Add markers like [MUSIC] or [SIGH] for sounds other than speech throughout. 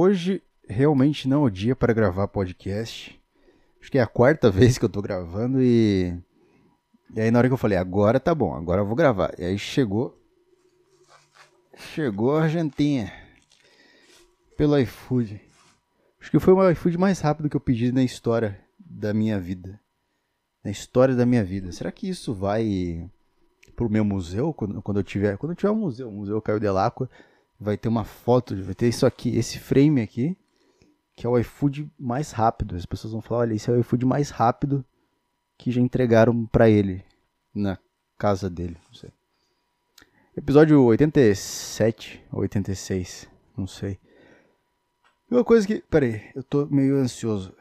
hoje realmente não é o dia para gravar podcast. Acho que é a quarta [LAUGHS] vez que eu tô gravando e. E aí na hora que eu falei, agora tá bom, agora eu vou gravar. E aí chegou. Chegou a Argentinha. Pelo iFood. Acho que foi o iFood mais rápido que eu pedi na história da minha vida. Na história da minha vida. Será que isso vai pro meu museu quando, quando eu tiver. Quando eu tiver um museu, o Museu Caio Delacqua, vai ter uma foto, vai ter isso aqui, esse frame aqui, que é o iFood mais rápido. As pessoas vão falar, olha, esse é o iFood mais rápido que já entregaram para ele na casa dele, não sei. Episódio 87 ou 86, não sei. Uma coisa que. Pera aí, eu tô meio ansioso.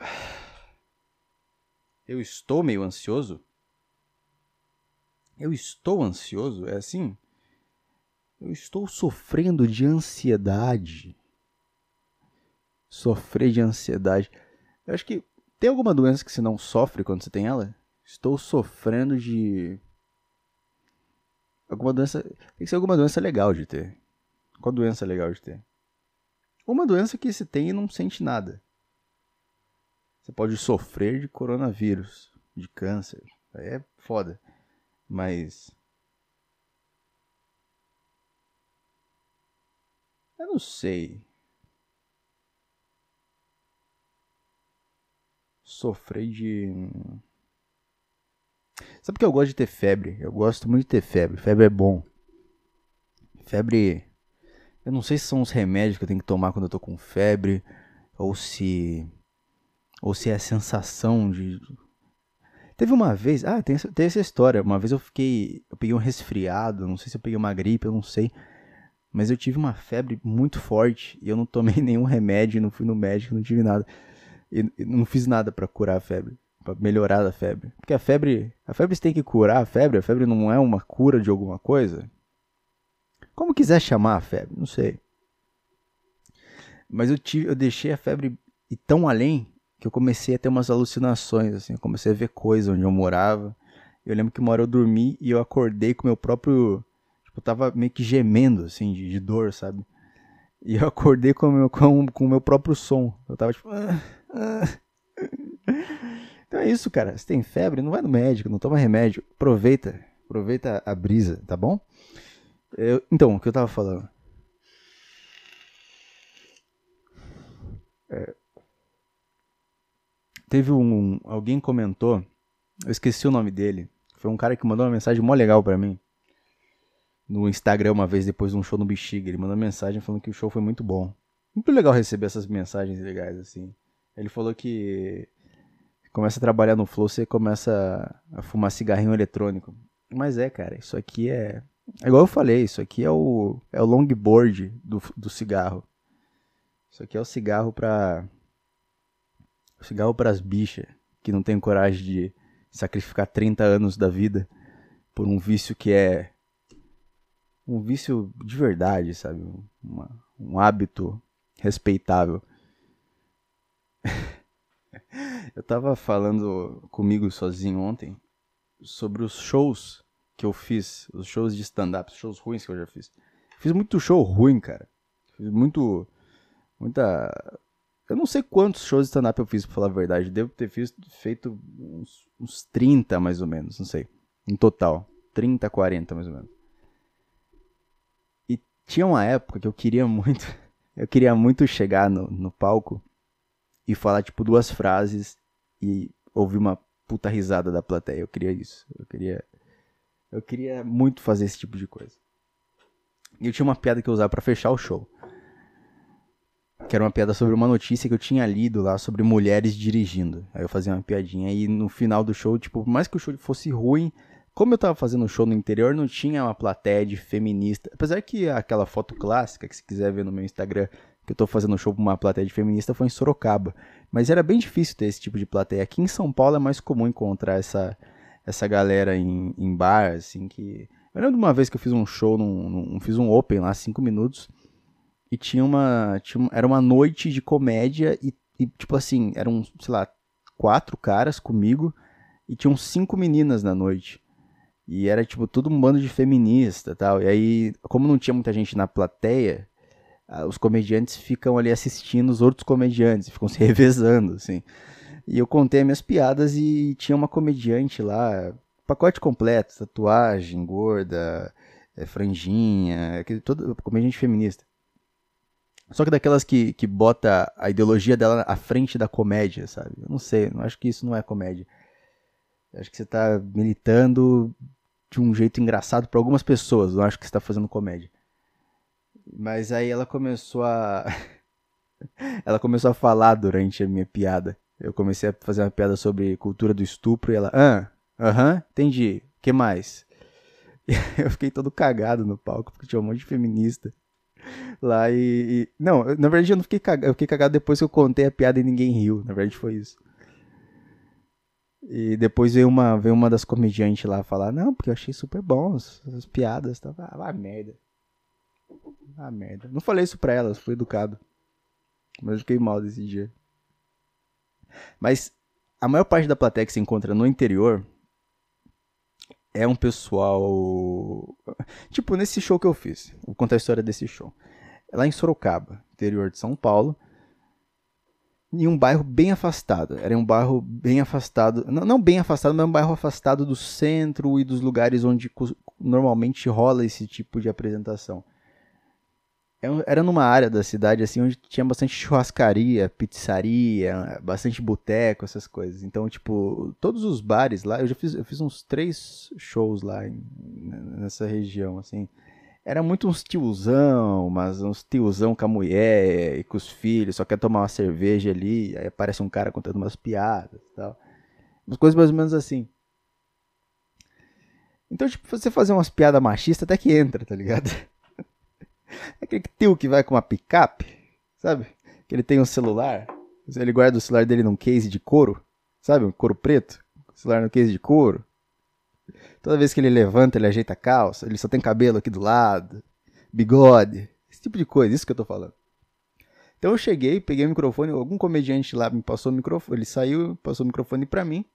Eu estou meio ansioso? Eu estou ansioso? É assim? Eu estou sofrendo de ansiedade. Sofrer de ansiedade. Eu acho que tem alguma doença que você não sofre quando você tem ela? Estou sofrendo de. Alguma doença. Tem que ser alguma doença legal de ter. Qual doença legal de ter? Uma doença que se tem e não sente nada. Você pode sofrer de coronavírus, de câncer. Aí é foda. Mas. Eu não sei. Sofrer de. Sabe que eu gosto de ter febre? Eu gosto muito de ter febre. Febre é bom. Febre. Eu não sei se são os remédios que eu tenho que tomar quando eu tô com febre. Ou se. Ou se é a sensação de Teve uma vez, ah, tem, tem essa história. Uma vez eu fiquei, eu peguei um resfriado, não sei se eu peguei uma gripe, eu não sei. Mas eu tive uma febre muito forte e eu não tomei [LAUGHS] nenhum remédio, não fui no médico, não tive nada. E, e não fiz nada para curar a febre, para melhorar a febre. Porque a febre, a febre você tem que curar a febre, a febre não é uma cura de alguma coisa. Como quiser chamar a febre, não sei. Mas eu tive, eu deixei a febre ir tão além que eu comecei a ter umas alucinações, assim, eu comecei a ver coisas onde eu morava. Eu lembro que uma hora eu dormi e eu acordei com meu próprio. Eu tava meio que gemendo, assim, de, de dor, sabe? E eu acordei com o meu, com, com meu próprio som. Eu tava tipo. Ah, ah. [LAUGHS] Então é isso, cara. Se tem febre, não vai no médico, não toma remédio. Aproveita. Aproveita a brisa, tá bom? Eu, então, o que eu tava falando? É, Teve um. Alguém comentou. Eu esqueci o nome dele. Foi um cara que mandou uma mensagem mó legal para mim. No Instagram, uma vez depois de um show no Bexiga. Ele mandou mensagem falando que o show foi muito bom. Muito legal receber essas mensagens legais, assim. Ele falou que começa a trabalhar no Flow, você começa a fumar cigarrinho eletrônico. Mas é, cara, isso aqui é. É igual eu falei, isso aqui é o, é o longboard do, do cigarro. Isso aqui é o cigarro pra cigarro para as bichas que não tem coragem de sacrificar 30 anos da vida por um vício que é um vício de verdade, sabe? Uma, um hábito respeitável. [LAUGHS] eu tava falando comigo sozinho ontem sobre os shows que eu fiz, os shows de stand-up, os shows ruins que eu já fiz. Fiz muito show ruim, cara. Fiz muito. Muita eu não sei quantos shows de stand-up eu fiz, pra falar a verdade. Devo ter feito uns, uns 30, mais ou menos, não sei. Em total. 30, 40, mais ou menos. Tinha uma época que eu queria muito. [LAUGHS] Eu queria muito chegar no, no palco e falar, tipo, duas frases e ouvir uma puta risada da plateia. Eu queria isso. Eu queria. Eu queria muito fazer esse tipo de coisa. E eu tinha uma piada que eu usava para fechar o show que era uma piada sobre uma notícia que eu tinha lido lá sobre mulheres dirigindo. Aí eu fazia uma piadinha e no final do show, tipo, por mais que o show fosse ruim, como eu tava fazendo show no interior, não tinha uma plateia de feminista. Apesar que aquela foto clássica, que se quiser ver no meu Instagram, que eu tô fazendo show pra uma plateia de feminista, foi em Sorocaba. Mas era bem difícil ter esse tipo de plateia. Aqui em São Paulo é mais comum encontrar essa, essa galera em, em bar, assim, que... Eu lembro de uma vez que eu fiz um show, num, num fiz um open lá, cinco minutos, e tinha uma, tinha Era uma noite de comédia e, e, tipo assim, eram, sei lá, quatro caras comigo e tinham cinco meninas na noite. E era, tipo, tudo um bando de feminista tal. E aí, como não tinha muita gente na plateia, os comediantes ficam ali assistindo os outros comediantes, ficam se [LAUGHS] revezando, assim. E eu contei minhas piadas e tinha uma comediante lá, pacote completo, tatuagem, gorda, é, franjinha, aquele, todo, comediante feminista. Só que daquelas que, que bota a ideologia dela à frente da comédia, sabe? Eu não sei, não acho que isso não é comédia. Acho que você tá militando de um jeito engraçado para algumas pessoas, não acho que você tá fazendo comédia. Mas aí ela começou a. [LAUGHS] ela começou a falar durante a minha piada. Eu comecei a fazer uma piada sobre cultura do estupro e ela. Ah, aham, uh -huh, entendi. que mais? [LAUGHS] eu fiquei todo cagado no palco, porque tinha um monte de feminista lá e, e, Não, na verdade eu não fiquei cagado. Eu fiquei cagado depois que eu contei a piada e ninguém riu. Na verdade foi isso. E depois veio uma, veio uma das comediantes lá falar, não, porque eu achei super bom as, as piadas. Tá? Ah, merda. Ah, merda. Não falei isso pra elas, fui educado. Mas eu fiquei mal desse dia. Mas a maior parte da plateia que se encontra no interior é um pessoal. Tipo, nesse show que eu fiz. Vou contar a história desse show. É lá em Sorocaba, interior de São Paulo. Em um bairro bem afastado. Era um bairro bem afastado. Não, bem afastado, mas um bairro afastado do centro e dos lugares onde normalmente rola esse tipo de apresentação. É era numa área da cidade assim onde tinha bastante churrascaria, pizzaria, bastante boteco, essas coisas. Então, tipo, todos os bares lá, eu já fiz, eu fiz uns três shows lá em, nessa região, assim. Era muito uns tiozão, mas uns tiozão com a mulher e com os filhos, só quer tomar uma cerveja ali, aí aparece um cara contando umas piadas e tal. Umas coisas mais ou menos assim. Então, tipo, você fazer umas piadas machistas até que entra, tá ligado? [LAUGHS] Aquele tio que vai com uma picape, sabe? Que ele tem um celular, ele guarda o celular dele num case de couro, sabe? Um couro preto, celular no case de couro. Toda vez que ele levanta, ele ajeita a calça, ele só tem cabelo aqui do lado, bigode, esse tipo de coisa, isso que eu tô falando. Então eu cheguei, peguei o microfone, algum comediante lá me passou o microfone, ele saiu, passou o microfone para mim,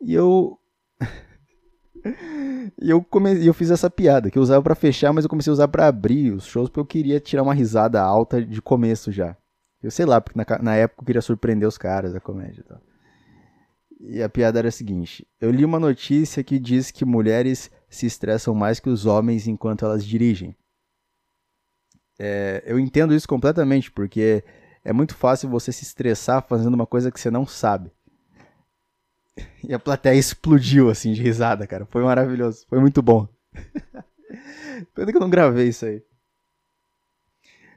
e eu [LAUGHS] e eu, comecei, eu fiz essa piada, que eu usava para fechar, mas eu comecei a usar para abrir os shows, porque eu queria tirar uma risada alta de começo já. Eu sei lá, porque na, na época eu queria surpreender os caras da comédia tal. E a piada era a seguinte: eu li uma notícia que diz que mulheres se estressam mais que os homens enquanto elas dirigem. É, eu entendo isso completamente, porque é muito fácil você se estressar fazendo uma coisa que você não sabe. [LAUGHS] E a plateia explodiu, assim, de risada, cara. Foi maravilhoso. Foi muito bom. [LAUGHS] Pena que eu não gravei isso aí.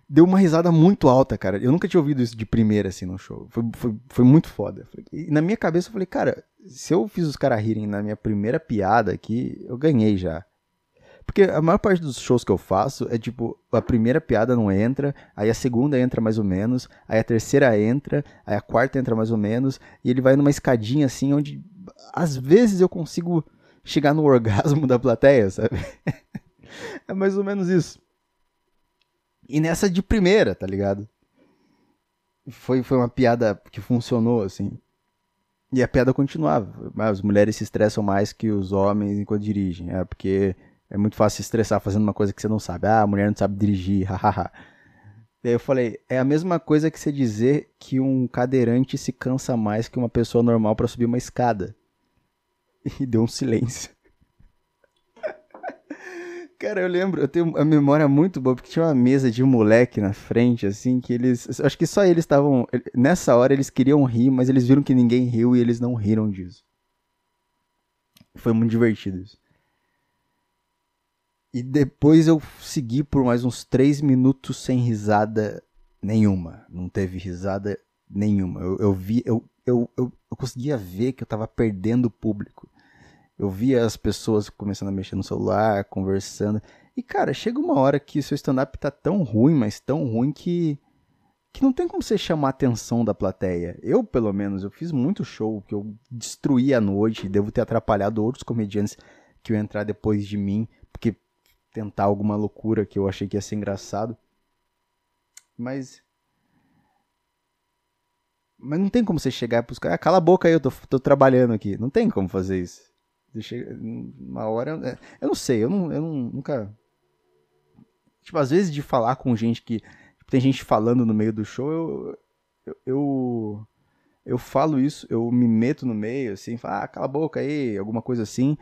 Deu uma risada muito alta, cara. Eu nunca tinha ouvido isso de primeira, assim, no show. Foi, foi, foi muito foda. E na minha cabeça eu falei, cara, se eu fiz os caras rirem na minha primeira piada aqui, eu ganhei já. Porque a maior parte dos shows que eu faço é tipo, a primeira piada não entra, aí a segunda entra mais ou menos, aí a terceira entra, aí a quarta entra mais ou menos, e ele vai numa escadinha assim, onde às vezes eu consigo chegar no [LAUGHS] orgasmo da plateia, sabe? [LAUGHS] é mais ou menos isso. E nessa de primeira, tá ligado? Foi, foi uma piada que funcionou, assim. E a piada continuava. As mulheres se estressam mais que os homens enquanto dirigem. É porque é muito fácil se estressar fazendo uma coisa que você não sabe. Ah, a mulher não sabe dirigir, [LAUGHS] hahaha. Daí eu falei, é a mesma coisa que você dizer que um cadeirante se cansa mais que uma pessoa normal para subir uma escada. [LAUGHS] E deu um silêncio. Cara, eu lembro, eu tenho a memória muito boa, porque tinha uma mesa de moleque na frente, assim, que eles. Acho que só eles estavam. Nessa hora eles queriam rir, mas eles viram que ninguém riu e eles não riram disso. Foi muito divertido isso. E depois eu segui por mais uns três minutos sem risada nenhuma. Não teve risada nenhuma. Eu, eu vi, eu, eu, eu, eu conseguia ver que eu tava perdendo o público. Eu via as pessoas começando a mexer no celular, conversando. E cara, chega uma hora que seu stand-up tá tão ruim, mas tão ruim que que não tem como você chamar a atenção da plateia. Eu, pelo menos, eu fiz muito show que eu destruí a noite, devo ter atrapalhado outros comediantes que iam entrar depois de mim, porque tentar alguma loucura que eu achei que ia ser engraçado. Mas. Mas não tem como você chegar pros caras. Ah, cala a boca aí, eu tô, tô trabalhando aqui. Não tem como fazer isso. Uma hora. É, eu não sei, eu, não, eu não, nunca. Tipo, às vezes de falar com gente que. Tipo, tem gente falando no meio do show, eu, eu, eu. Eu falo isso, eu me meto no meio, assim, falo, ah, cala a boca aí, alguma coisa assim.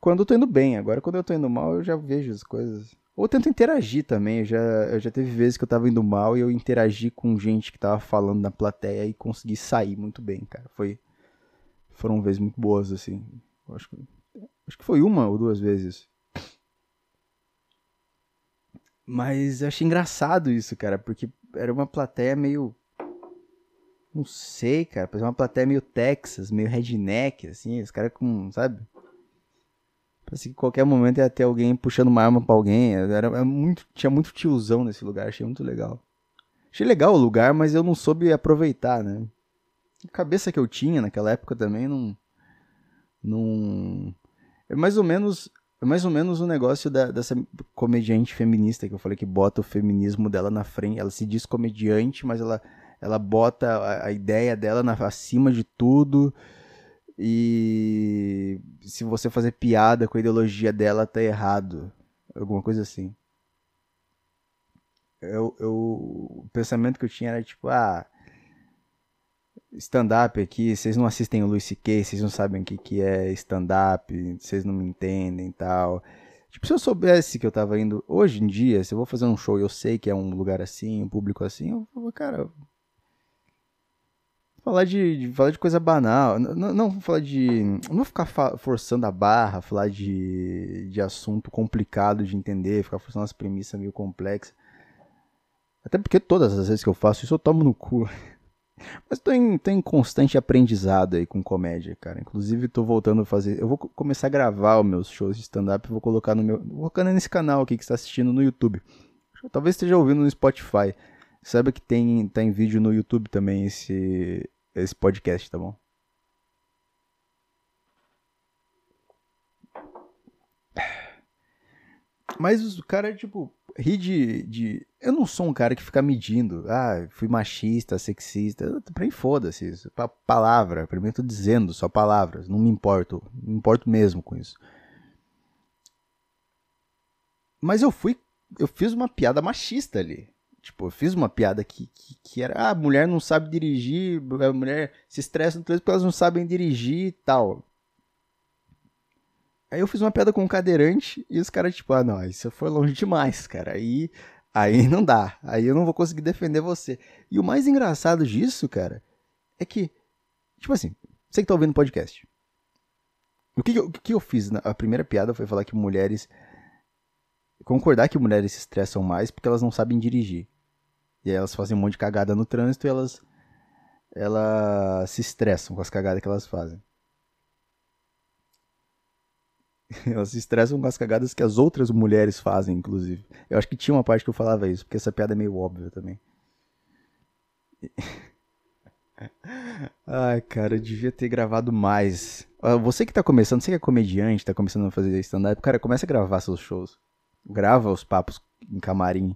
Quando eu tô indo bem, agora quando eu tô indo mal, eu já vejo as coisas. Ou tento interagir também, eu já, eu já teve vezes que eu tava indo mal e eu interagi com gente que tava falando na plateia e consegui sair muito bem, cara. Foi. Foram vezes muito boas, assim. Acho, acho que foi uma ou duas vezes. Mas eu achei engraçado isso, cara, porque era uma plateia meio. Não sei, cara. Parecia uma plateia meio Texas, meio redneck, assim. Os caras com, sabe? Parece que qualquer momento ia ter alguém puxando uma arma pra alguém. Era, era muito, tinha muito tiozão nesse lugar, achei muito legal. Achei legal o lugar, mas eu não soube aproveitar, né? A cabeça que eu tinha naquela época também não. Não. É mais ou menos é mais ou menos o um negócio da, dessa comediante feminista que eu falei que bota o feminismo dela na frente. Ela se diz comediante, mas ela, ela bota a, a ideia dela na, acima de tudo. E se você fazer piada com a ideologia dela, tá errado. Alguma coisa assim. Eu, eu, o pensamento que eu tinha era tipo, ah, stand-up aqui, vocês não assistem o Luis C.K., vocês não sabem o que, que é stand-up, vocês não me entendem e tal. Tipo, se eu soubesse que eu tava indo, hoje em dia, se eu vou fazer um show e eu sei que é um lugar assim, um público assim, eu vou, cara, falar de, de, falar de coisa banal, não, não falar de, não vou ficar forçando a barra, falar de, de assunto complicado de entender, ficar forçando as premissas meio complexas. Até porque todas as vezes que eu faço isso eu tomo no cu. [LAUGHS] Mas tô em, constante aprendizado aí com comédia, cara. Inclusive tô voltando a fazer. Eu vou começar a gravar os meus shows de stand-up e vou colocar no meu. Vou colocar nesse canal aqui que está assistindo no YouTube. Talvez esteja ouvindo no Spotify. Saiba que tem, tá em vídeo no YouTube também esse, esse podcast, tá bom? Mas o cara, tipo, ri de, de. Eu não sou um cara que fica medindo. Ah, fui machista, sexista. Pra mim, foda-se isso. Pa palavra. Pra mim, eu tô dizendo só palavras. Não me importo. Não me importo mesmo com isso. Mas eu fui. Eu fiz uma piada machista ali. Tipo, eu fiz uma piada que, que, que era. Ah, mulher não sabe dirigir. A mulher se estressa no trânsito porque elas não sabem dirigir e tal. Aí eu fiz uma piada com um cadeirante e os caras, tipo, ah, não, isso foi longe demais, cara. Aí, aí [LAUGHS] não dá. Aí eu não vou conseguir defender você. E o mais engraçado disso, cara, é que, tipo assim, você que tá ouvindo podcast. O que, o que eu fiz? A primeira piada foi falar que mulheres. Concordar que mulheres se estressam mais porque elas não sabem dirigir. E aí elas fazem um monte de cagada no trânsito e elas. Elas se estressam com as cagadas que elas fazem. [LAUGHS] Elas se estressam com as cagadas que as outras mulheres fazem, inclusive. Eu acho que tinha uma parte que eu falava isso, porque essa piada é meio óbvia também. [LAUGHS] Ai, cara, eu devia ter gravado mais. Você que tá começando, você que é comediante, tá começando a fazer stand-up, cara, começa a gravar seus shows. Grava os papos em camarim.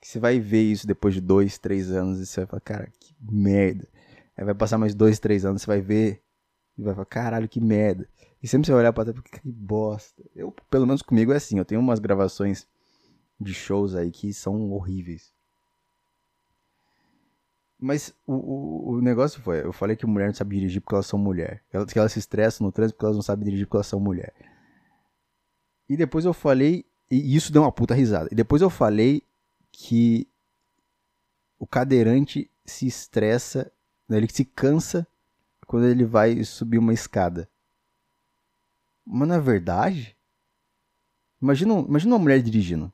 Você vai ver isso depois de dois, três anos e você vai falar, cara, que merda. Aí vai passar mais dois, três anos, você vai ver e vai falar, caralho, que merda. E sempre você vai olhar pra trás que bosta. Eu, pelo menos comigo é assim, eu tenho umas gravações de shows aí que são horríveis. Mas o, o, o, negócio foi, eu falei que mulher não sabe dirigir porque elas são mulher. Que elas se estressam no trânsito porque elas não sabem dirigir porque elas são mulher. E depois eu falei, e isso deu uma puta risada. E depois eu falei que o cadeirante se estressa, né, ele se cansa quando ele vai subir uma escada. Mas na verdade, imagina, imagina uma mulher dirigindo.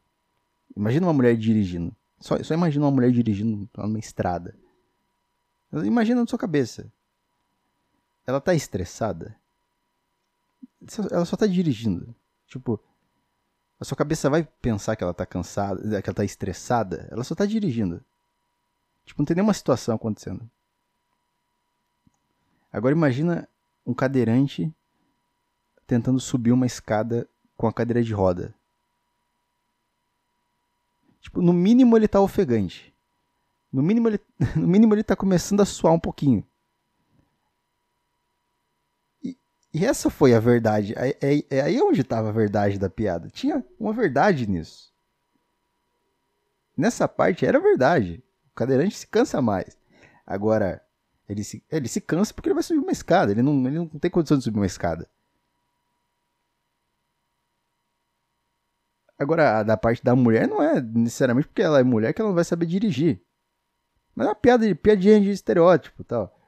Imagina uma mulher dirigindo. Só, só imagina uma mulher dirigindo numa estrada. Imagina na sua cabeça. Ela tá estressada? Ela só tá dirigindo. Tipo, a sua cabeça vai pensar que ela tá cansada, que ela tá estressada? Ela só tá dirigindo. Tipo, não tem nenhuma situação acontecendo. Agora imagina um cadeirante tentando subir uma escada com a cadeira de roda. Tipo, no mínimo ele tá ofegante. No mínimo ele, [LAUGHS] no mínimo ele tá começando a suar um pouquinho. E, e essa foi a verdade. É, é, é aí onde estava a verdade da piada. Tinha uma verdade nisso. Nessa parte era verdade. O cadeirante se cansa mais. Agora, ele se, ele se cansa porque ele vai subir uma escada. Ele não, ele não tem condição de subir uma escada. Agora, a da parte da mulher não é necessariamente porque ela é mulher que ela não vai saber dirigir. Mas é uma piada, piadinha de estereótipo e tal.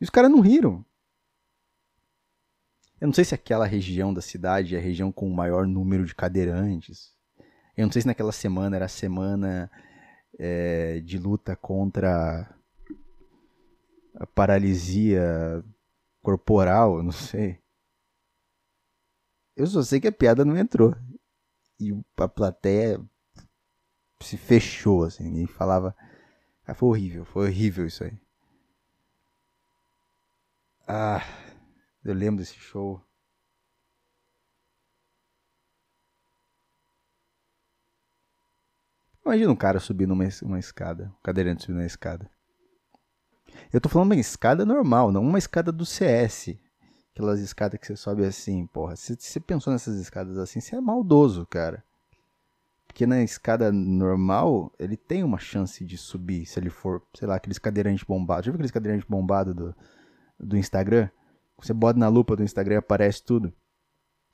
E os caras não riram. Eu não sei se aquela região da cidade é a região com o maior número de cadeirantes. Eu não sei se naquela semana era a semana é, de luta contra a paralisia corporal, não sei. Eu só sei que a piada não entrou. E a plateia se fechou, assim, e falava. Ah, foi horrível, foi horrível isso aí. Ah, eu lembro desse show. Imagina um cara subindo uma, uma escada, um cadeirante subindo uma escada. Eu tô falando uma escada normal, não uma escada do CS. Aquelas escadas que você sobe assim, porra. Se você pensou nessas escadas assim, você é maldoso, cara. Porque na escada normal, ele tem uma chance de subir, se ele for, sei lá, aqueles cadeirantes bombados. Já viu aqueles cadeirantes bombados do, do Instagram? Você bota na lupa do Instagram aparece tudo.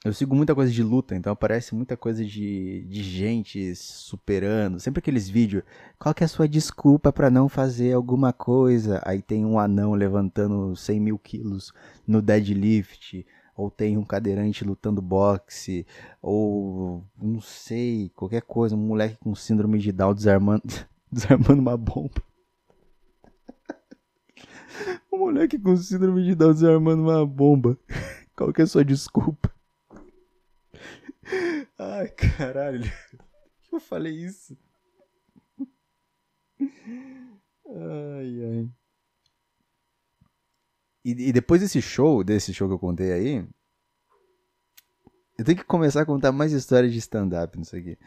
Eu sigo muita coisa de luta, então aparece muita coisa de, de gente superando. Sempre aqueles vídeos. Qual que é a sua desculpa para não fazer alguma coisa? Aí tem um anão levantando 100 mil quilos no deadlift. Ou tem um cadeirante lutando boxe. Ou não sei, qualquer coisa. Um moleque com síndrome de Down desarmando, [LAUGHS] desarmando uma bomba. [LAUGHS] um moleque com síndrome de Down desarmando uma bomba. [LAUGHS] Qual que é a sua desculpa? Ai, caralho. Eu falei isso. Ai, ai. E, e, depois desse show, desse show que eu contei aí, eu tenho que começar a contar mais histórias de stand-up nisso aqui.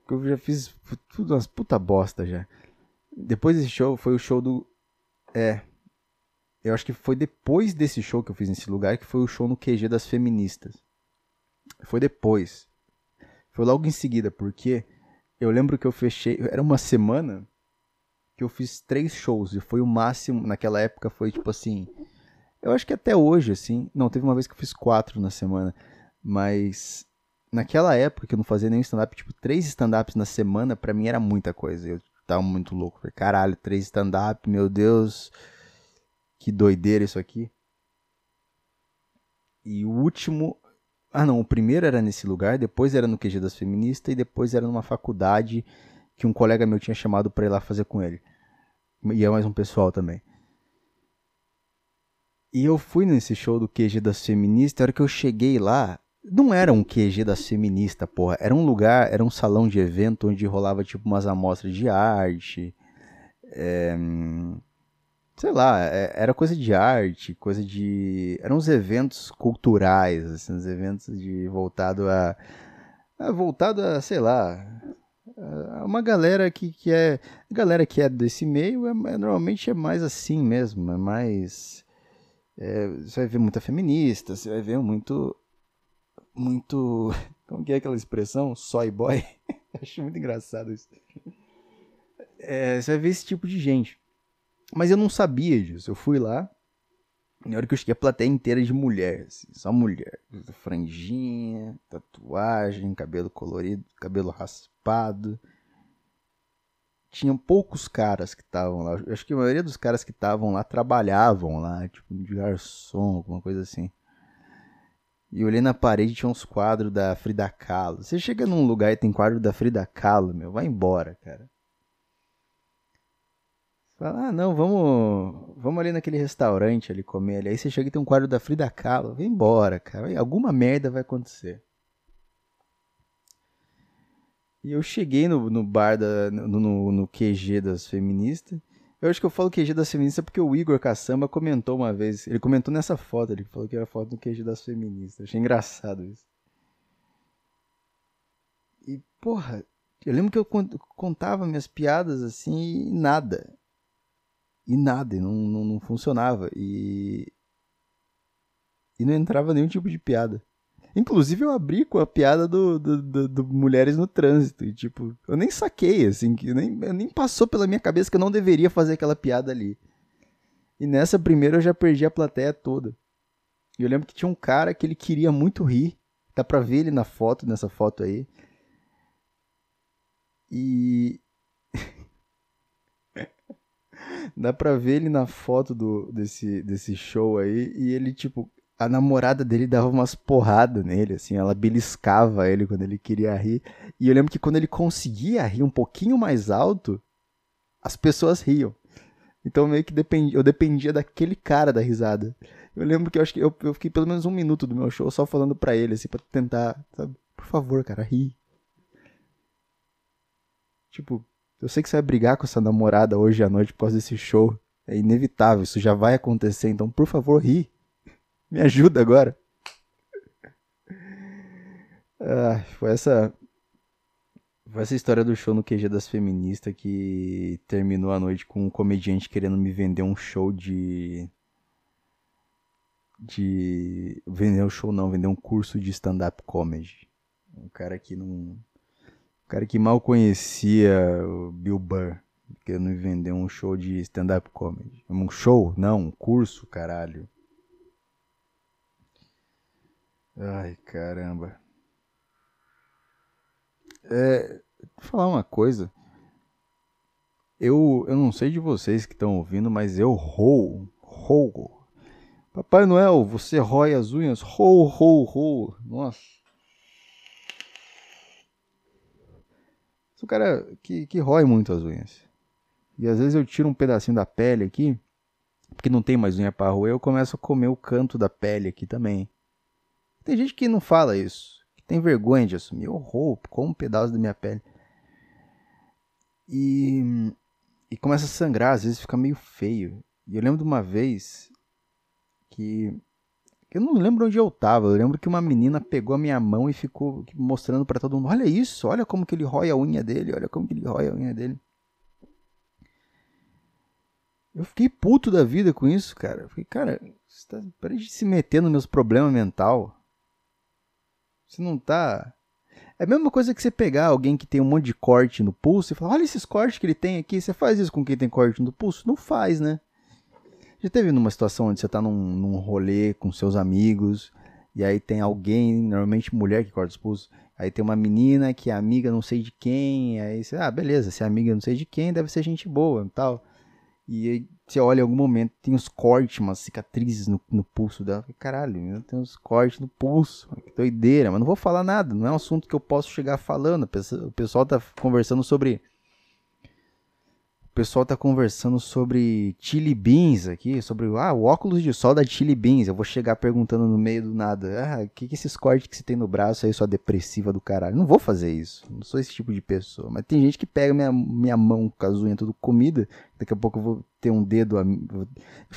Porque eu já fiz tudo umas puta bosta já. Depois desse show, foi o show do. É. Eu acho que foi depois desse show que eu fiz nesse lugar que foi o show no QG das feministas. Foi depois. Foi logo em seguida, porque eu lembro que eu fechei. Era uma semana que eu fiz três shows. E foi o máximo. Naquela época foi tipo assim. Eu acho que até hoje, assim. Não, teve uma vez que eu fiz quatro na semana. Mas naquela época que eu não fazia nenhum stand-up, tipo, três stand-ups na semana, pra mim era muita coisa. Eu tava muito louco. Falei, caralho, três stand-up, meu Deus. Que doideira isso aqui. E o último ah, não, o primeiro era nesse lugar, depois era no QG das feministas e depois era numa faculdade que um colega meu tinha chamado para ir lá fazer com ele. E é mais um pessoal também. E eu fui nesse show do QG das feministas, a hora que eu cheguei lá, não era um QG das feministas, porra. Era um lugar, era um salão de evento onde rolava tipo umas amostras de arte. É, sei lá, é, era coisa de arte, coisa de. Eram uns eventos culturais, assim, uns eventos de voltado a. a voltado a, sei lá. Uma galera que, que é. A galera que é desse meio é, é normalmente é mais assim mesmo, é mais. É, você vai ver muita feminista, você vai ver muito. Muito. [LAUGHS] Como que é aquela expressão? Soy boy? [LAUGHS] Acho muito engraçado isso. É, você vai ver esse tipo de gente. Mas eu não sabia disso. Eu fui lá. Na hora que eu cheguei, a plateia inteira de mulher, assim, só mulher. Franjinha, tatuagem, cabelo colorido, cabelo raspado. Tinham poucos caras que estavam lá. Eu acho que a maioria dos caras que estavam lá trabalhavam lá, tipo, de garçom, alguma coisa assim. E olhei na parede tinha uns quadros da Frida Kahlo. Você chega num lugar e tem quadro da Frida Kahlo, meu, vai embora, cara. Fala, ah, não, vamos, vamos ali naquele restaurante ali comer ali. Aí você chega e tem um quadro da Frida Kahlo. Vem embora, cara. Alguma merda vai acontecer. E eu cheguei no, no bar, da, no, no, no QG das feministas. Eu acho que eu falo QG das feministas porque o Igor Caçamba comentou uma vez. Ele comentou nessa foto, ele falou que era foto do QG das feministas. Eu achei engraçado isso. E, porra, eu lembro que eu contava minhas piadas assim e nada e nada, não, não, não funcionava. E, e não entrava nenhum tipo de piada. Inclusive, eu abri com a piada do, do, do, do Mulheres no Trânsito. E, tipo, eu nem saquei, assim, que nem, nem passou pela minha cabeça que eu não deveria fazer aquela piada ali. E nessa primeira eu já perdi a plateia toda. E eu lembro que tinha um cara que ele queria muito rir. Dá pra ver ele na foto, nessa foto aí. E. Dá pra ver ele na foto do, desse, desse show aí. E ele, tipo, a namorada dele dava umas porradas nele, assim, ela beliscava ele quando ele queria rir. E eu lembro que quando ele conseguia rir um pouquinho mais alto, as pessoas riam. Então meio que dependia, eu dependia daquele cara da risada. Eu lembro que eu acho que eu, eu fiquei pelo menos um minuto do meu show só falando pra ele, assim, pra tentar, sabe? Por favor, cara, ri. Tipo, eu sei que você vai brigar com essa namorada hoje à noite por causa desse show. É inevitável, isso já vai acontecer, então por favor, ri. Me ajuda agora. Ah, foi essa. Foi essa história do show no QG das feministas que terminou a noite com um comediante querendo me vender um show de. De. Vender um show não, vender um curso de stand-up comedy. Um cara que não. Cara que mal conhecia o Bill Burr. Querendo me vender um show de stand-up comedy. Um show? Não, um curso, caralho. Ai, caramba. É, vou falar uma coisa. Eu, eu não sei de vocês que estão ouvindo, mas eu roo, roo. Papai Noel, você rói as unhas? Roo, roo, roo. Nossa. Sou um cara que, que rói muito as unhas. E às vezes eu tiro um pedacinho da pele aqui, porque não tem mais unha para roer, eu começo a comer o canto da pele aqui também. Tem gente que não fala isso, que tem vergonha de assumir. Horror, como um pedaço da minha pele. E, e começa a sangrar, às vezes fica meio feio. E eu lembro de uma vez que. Eu não lembro onde eu tava. Eu lembro que uma menina pegou a minha mão e ficou mostrando para todo mundo: Olha isso, olha como que ele rói a unha dele, olha como que ele rói a unha dele. Eu fiquei puto da vida com isso, cara. Eu fiquei, cara, você tá, para de se meter nos meus problemas mental. Você não tá. É a mesma coisa que você pegar alguém que tem um monte de corte no pulso e falar: olha esses cortes que ele tem aqui. Você faz isso com quem tem corte no pulso? Não faz, né? Já teve numa situação onde você tá num, num rolê com seus amigos e aí tem alguém, normalmente mulher que corta os pulsos. Aí tem uma menina que é amiga não sei de quem. Aí você, ah, beleza, se é amiga não sei de quem, deve ser gente boa e tal. E aí você olha em algum momento, tem uns cortes, umas cicatrizes no, no pulso dela. Caralho, tem uns cortes no pulso. Que doideira, mas não vou falar nada. Não é um assunto que eu posso chegar falando. O pessoal tá conversando sobre o pessoal tá conversando sobre Chili Beans aqui, sobre ah, o óculos de sol da Chili Beans. Eu vou chegar perguntando no meio do nada, ah, o que que esses cortes que você tem no braço aí, sua depressiva do caralho? Não vou fazer isso. Não sou esse tipo de pessoa. Mas tem gente que pega minha, minha mão com as unhas tudo comida, daqui a pouco eu vou ter um dedo.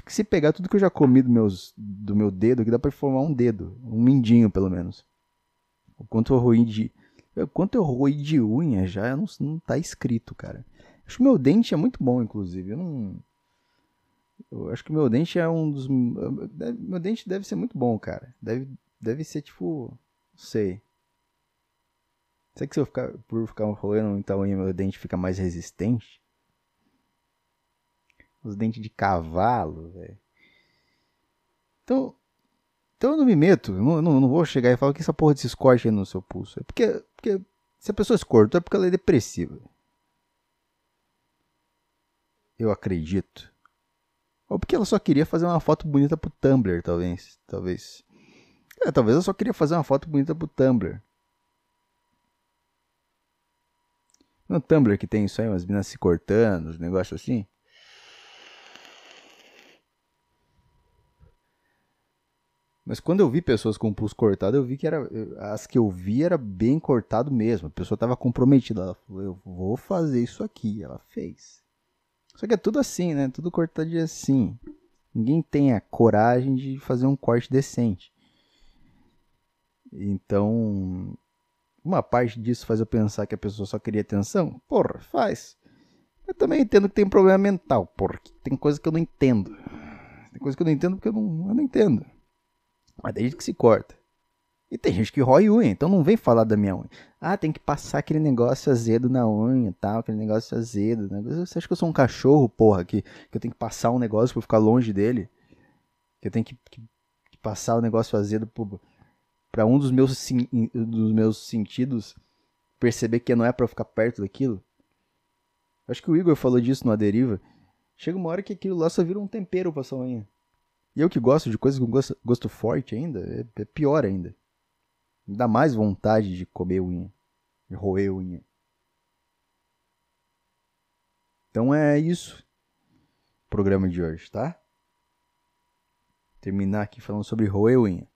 Se pegar tudo que eu já comi do, meus, do meu dedo, aqui dá pra formar um dedo, um mindinho pelo menos. O quanto eu ruí de. Quanto eu ruí de unha já não, não tá escrito, cara. Acho que meu dente é muito bom, inclusive. Eu não. Eu acho que meu dente é um dos. Meu dente deve ser muito bom, cara. Deve, deve ser tipo. Não sei. Será que se eu ficar, por ficar rolando então meu dente fica mais resistente? Os dentes de cavalo, velho. Então, então eu não me meto. Não, não, não vou chegar e falar que essa porra desses cortes aí no seu pulso. É porque, porque se a pessoa se cortou é porque ela é depressiva eu acredito. Ou porque ela só queria fazer uma foto bonita pro Tumblr, talvez. Talvez. É, talvez ela só queria fazer uma foto bonita pro Tumblr. No Tumblr que tem isso aí, umas meninas se cortando, uns negócios assim. Mas quando eu vi pessoas com pulso cortado, eu vi que era. As que eu vi era bem cortado mesmo. A pessoa estava comprometida. Ela falou, eu vou fazer isso aqui. Ela fez. Só que é tudo assim, né? Tudo cortadinho assim. Ninguém tem a coragem de fazer um corte decente. Então, uma parte disso faz eu pensar que a pessoa só queria atenção. Porra, faz. Eu também entendo que tem problema mental, porque tem coisa que eu não entendo. Tem coisa que eu não entendo porque eu não, eu não entendo. Mas gente que se corta. E tem gente que rói unha, então não vem falar da minha unha. Ah, tem que passar aquele negócio azedo na unha tal, aquele negócio azedo. Né? Você acha que eu sou um cachorro, porra, que, que eu tenho que passar um negócio pra ficar longe dele? Que eu tenho que, que, que passar o um negócio azedo para um dos meus, dos meus sentidos perceber que não é para ficar perto daquilo? Acho que o Igor falou disso no Deriva. Chega uma hora que aquilo lá só vira um tempero pra sua unha. E eu que gosto de coisas com gosto, gosto forte ainda, é, é pior ainda. Me dá mais vontade de comer unha, de roer unha. Então é isso. O programa de hoje, tá? Terminar aqui falando sobre roer unha.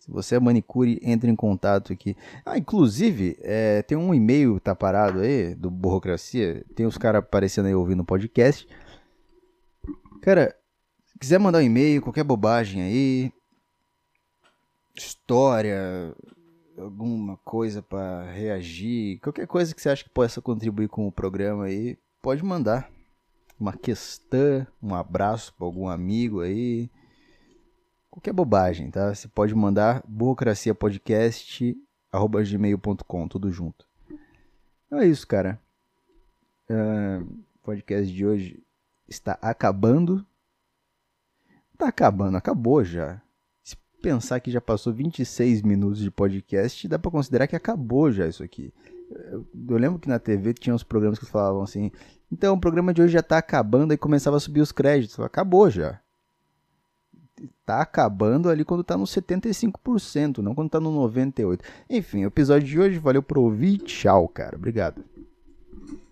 Se você é manicure, entre em contato aqui. Ah, inclusive, é, tem um e-mail tá parado aí, do Burocracia. Tem os caras aparecendo aí ouvindo o podcast. Cara, se quiser mandar um e-mail, qualquer bobagem aí, história, alguma coisa para reagir, qualquer coisa que você acha que possa contribuir com o programa aí, pode mandar. Uma questão, um abraço para algum amigo aí, qualquer bobagem, tá? Você pode mandar burocraciapodcast@gmail.com, tudo junto. Então é isso, cara. Uh, podcast de hoje está acabando. Tá acabando, acabou já. Pensar que já passou 26 minutos de podcast, dá para considerar que acabou já isso aqui. Eu, lembro que na TV tinha uns programas que falavam assim: então o programa de hoje já tá acabando, aí começava a subir os créditos. Acabou já. Tá acabando ali quando tá no 75%, não quando tá no 98%. Enfim, o episódio de hoje valeu por ouvir. Tchau, cara. Obrigado.